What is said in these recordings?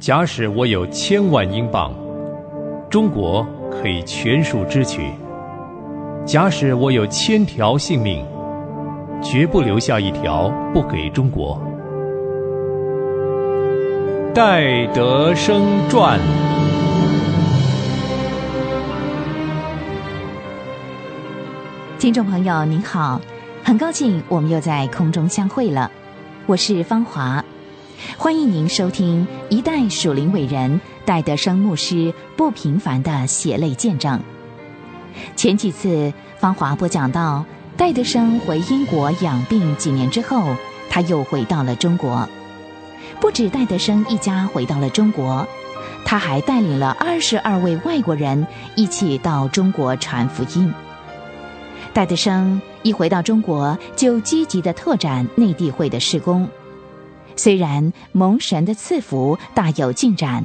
假使我有千万英镑，中国可以全数支取；假使我有千条性命，绝不留下一条不给中国。戴德生传。听众朋友您好，很高兴我们又在空中相会了，我是芳华。欢迎您收听一代属灵伟人戴德生牧师不平凡的血泪见证。前几次芳华播讲到，戴德生回英国养病几年之后，他又回到了中国。不止戴德生一家回到了中国，他还带领了二十二位外国人一起到中国传福音。戴德生一回到中国，就积极的拓展内地会的施工。虽然蒙神的赐福大有进展，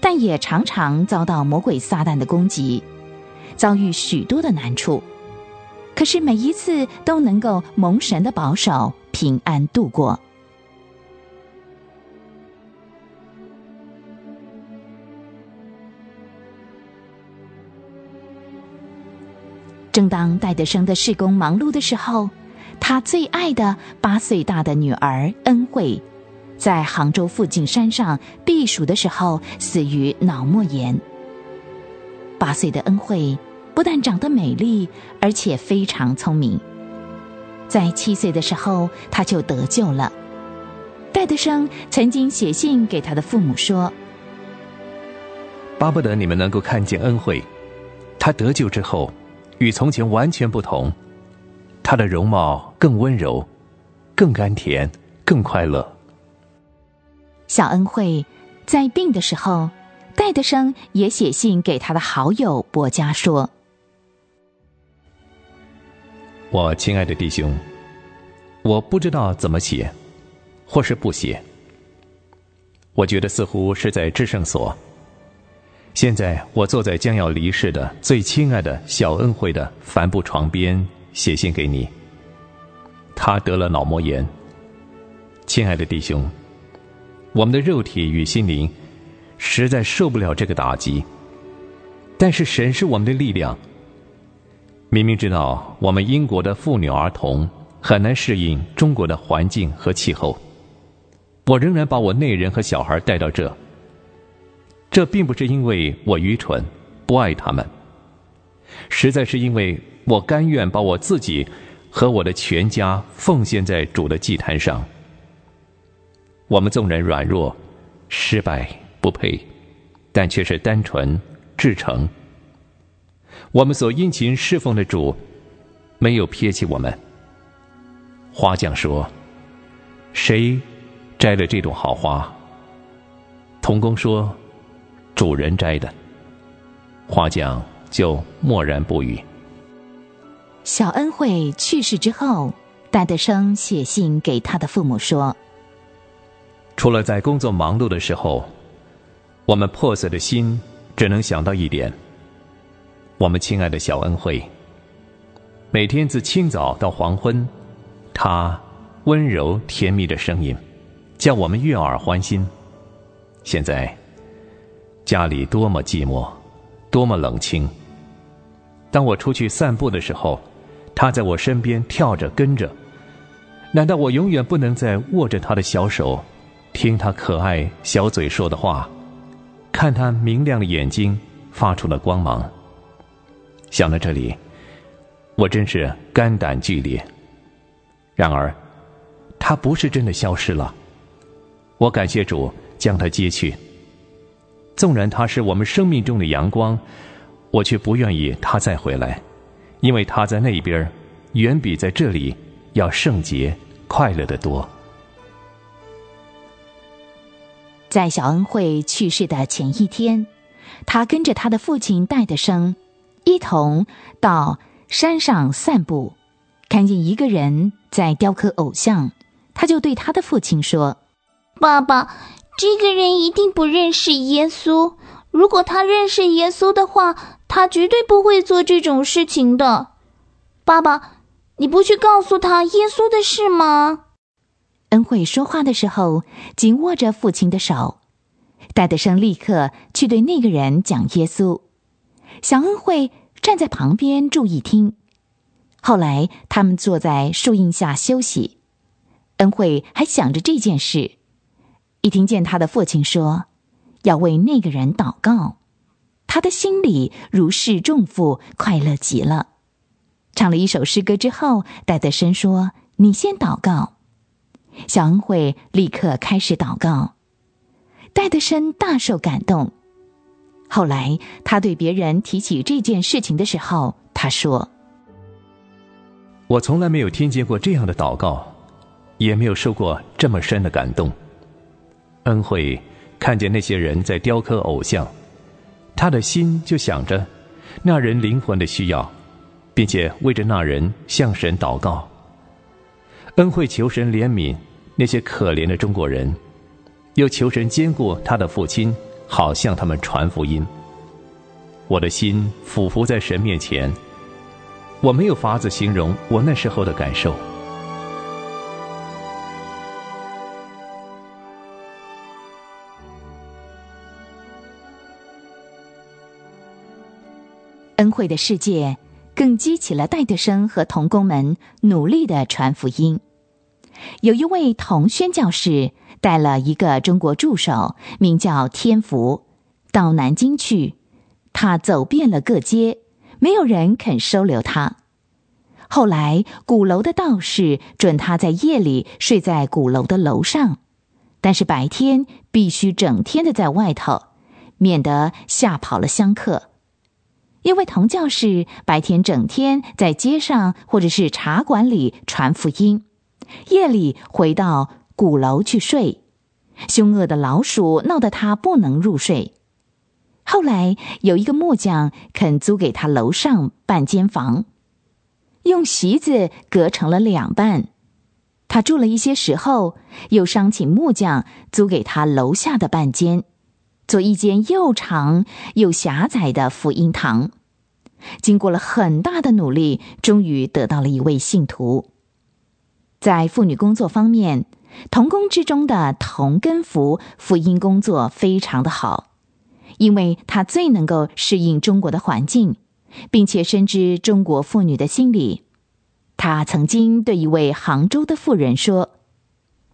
但也常常遭到魔鬼撒旦的攻击，遭遇许多的难处。可是每一次都能够蒙神的保守，平安度过。正当戴德生的事工忙碌的时候，他最爱的八岁大的女儿恩惠。在杭州附近山上避暑的时候，死于脑膜炎。八岁的恩惠不但长得美丽，而且非常聪明。在七岁的时候，他就得救了。戴德生曾经写信给他的父母说：“巴不得你们能够看见恩惠，他得救之后，与从前完全不同，他的容貌更温柔，更甘甜，更快乐。”小恩惠在病的时候，戴德生也写信给他的好友伯嘉说：“我亲爱的弟兄，我不知道怎么写，或是不写。我觉得似乎是在制圣所。现在我坐在将要离世的最亲爱的小恩惠的帆布床边，写信给你。他得了脑膜炎，亲爱的弟兄。”我们的肉体与心灵实在受不了这个打击，但是神是我们的力量。明明知道我们英国的妇女儿童很难适应中国的环境和气候，我仍然把我内人和小孩带到这。这并不是因为我愚蠢不爱他们，实在是因为我甘愿把我自己和我的全家奉献在主的祭坛上。我们纵然软弱、失败、不配，但却是单纯、至诚。我们所殷勤侍奉的主，没有撇弃我们。花匠说：“谁摘了这朵好花？”童工说：“主人摘的。”花匠就默然不语。小恩惠去世之后，戴德生写信给他的父母说。除了在工作忙碌的时候，我们破碎的心只能想到一点：我们亲爱的小恩惠。每天自清早到黄昏，她温柔甜蜜的声音，叫我们悦耳欢心。现在家里多么寂寞，多么冷清。当我出去散步的时候，他在我身边跳着跟着。难道我永远不能再握着他的小手？听他可爱小嘴说的话，看他明亮的眼睛发出了光芒。想到这里，我真是肝胆俱裂。然而，他不是真的消失了。我感谢主将他接去。纵然他是我们生命中的阳光，我却不愿意他再回来，因为他在那边远比在这里要圣洁、快乐的多。在小恩惠去世的前一天，他跟着他的父亲戴德生一同到山上散步，看见一个人在雕刻偶像，他就对他的父亲说：“爸爸，这个人一定不认识耶稣。如果他认识耶稣的话，他绝对不会做这种事情的。爸爸，你不去告诉他耶稣的事吗？”恩惠说话的时候，紧握着父亲的手。戴德生立刻去对那个人讲耶稣。小恩惠站在旁边注意听。后来他们坐在树荫下休息，恩惠还想着这件事。一听见他的父亲说要为那个人祷告，他的心里如释重负，快乐极了。唱了一首诗歌之后，戴德生说：“你先祷告。”小恩惠立刻开始祷告。戴德生大受感动。后来他对别人提起这件事情的时候，他说：“我从来没有听见过这样的祷告，也没有受过这么深的感动。”恩惠看见那些人在雕刻偶像，他的心就想着那人灵魂的需要，并且为着那人向神祷告。恩惠求神怜悯那些可怜的中国人。又求神兼顾他的父亲，好向他们传福音。我的心俯伏在神面前，我没有法子形容我那时候的感受。恩惠的世界激起了戴德生和童工们努力的传福音。有一位童宣教士。带了一个中国助手，名叫天福，到南京去。他走遍了各街，没有人肯收留他。后来鼓楼的道士准他在夜里睡在鼓楼的楼上，但是白天必须整天的在外头，免得吓跑了香客。因为童教士白天整天在街上或者是茶馆里传福音，夜里回到。鼓楼去睡，凶恶的老鼠闹得他不能入睡。后来有一个木匠肯租给他楼上半间房，用席子隔成了两半。他住了一些时候，又商请木匠租给他楼下的半间，做一间又长又狭窄的福音堂。经过了很大的努力，终于得到了一位信徒。在妇女工作方面。童工之中的童根福福音工作非常的好，因为他最能够适应中国的环境，并且深知中国妇女的心理。他曾经对一位杭州的妇人说：“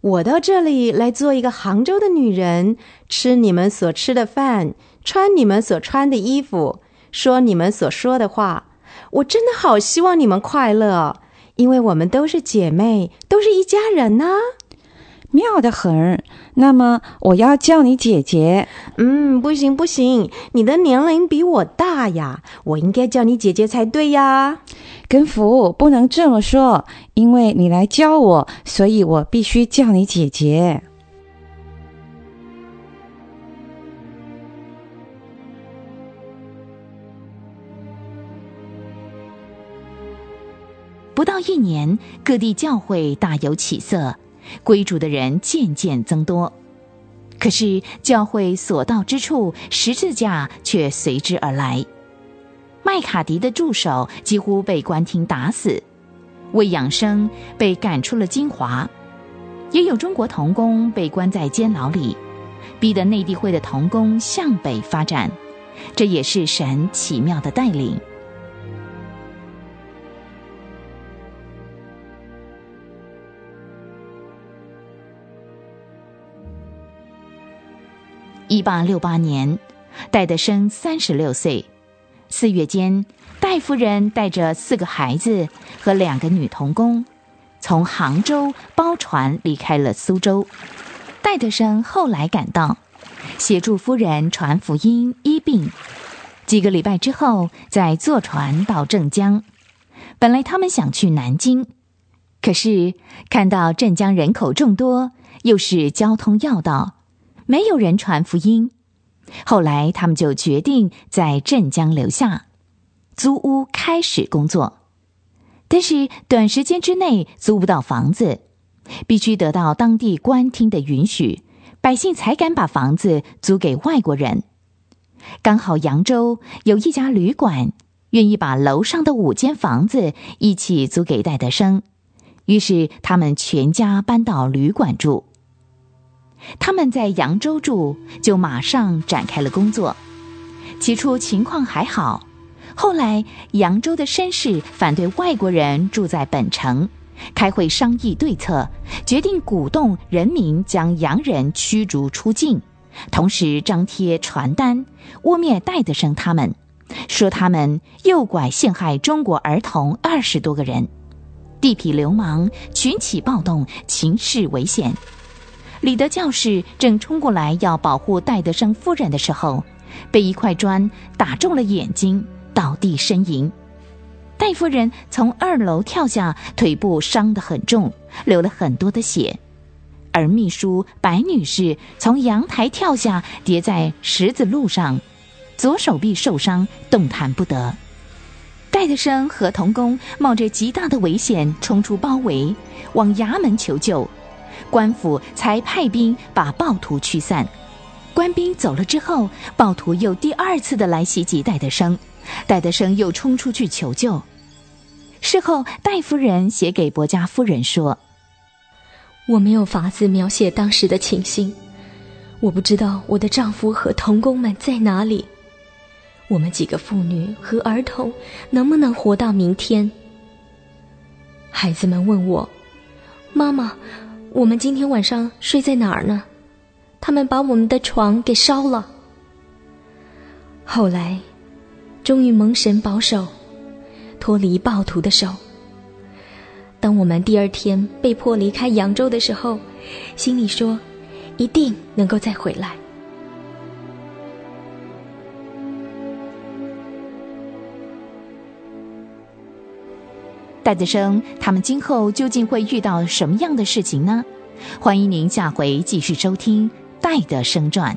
我到这里来做一个杭州的女人，吃你们所吃的饭，穿你们所穿的衣服，说你们所说的话。我真的好希望你们快乐，因为我们都是姐妹，都是一家人呐。”妙得很，那么我要叫你姐姐。嗯，不行不行，你的年龄比我大呀，我应该叫你姐姐才对呀。根福不能这么说，因为你来教我，所以我必须叫你姐姐。不到一年，各地教会大有起色。归主的人渐渐增多，可是教会所到之处，十字架却随之而来。麦卡迪的助手几乎被官厅打死，为养生被赶出了金华，也有中国童工被关在监牢里，逼得内地会的童工向北发展。这也是神奇妙的带领。一八六八年，戴德生三十六岁。四月间，戴夫人带着四个孩子和两个女童工，从杭州包船离开了苏州。戴德生后来赶到，协助夫人传福音、医病。几个礼拜之后，再坐船到镇江。本来他们想去南京，可是看到镇江人口众多，又是交通要道。没有人传福音，后来他们就决定在镇江留下，租屋开始工作。但是短时间之内租不到房子，必须得到当地官厅的允许，百姓才敢把房子租给外国人。刚好扬州有一家旅馆愿意把楼上的五间房子一起租给戴德生，于是他们全家搬到旅馆住。他们在扬州住，就马上展开了工作。起初情况还好，后来扬州的绅士反对外国人住在本城，开会商议对策，决定鼓动人民将洋人驱逐出境，同时张贴传单，污蔑戴德生他们，说他们诱拐陷害中国儿童二十多个人，地痞流氓群起暴动，情势危险。李德教士正冲过来要保护戴德生夫人的时候，被一块砖打中了眼睛，倒地呻吟。戴夫人从二楼跳下，腿部伤得很重，流了很多的血。而秘书白女士从阳台跳下，跌在石子路上，左手臂受伤，动弹不得。戴德生和童工冒着极大的危险冲出包围，往衙门求救。官府才派兵把暴徒驱散。官兵走了之后，暴徒又第二次的来袭击戴德生，戴德生又冲出去求救。事后，戴夫人写给伯家夫人说：“我没有法子描写当时的情形，我不知道我的丈夫和童工们在哪里，我们几个妇女和儿童能不能活到明天？”孩子们问我：“妈妈。”我们今天晚上睡在哪儿呢？他们把我们的床给烧了。后来，终于蒙神保守，脱离暴徒的手。当我们第二天被迫离开扬州的时候，心里说，一定能够再回来。戴德生他们今后究竟会遇到什么样的事情呢？欢迎您下回继续收听《戴德生传》。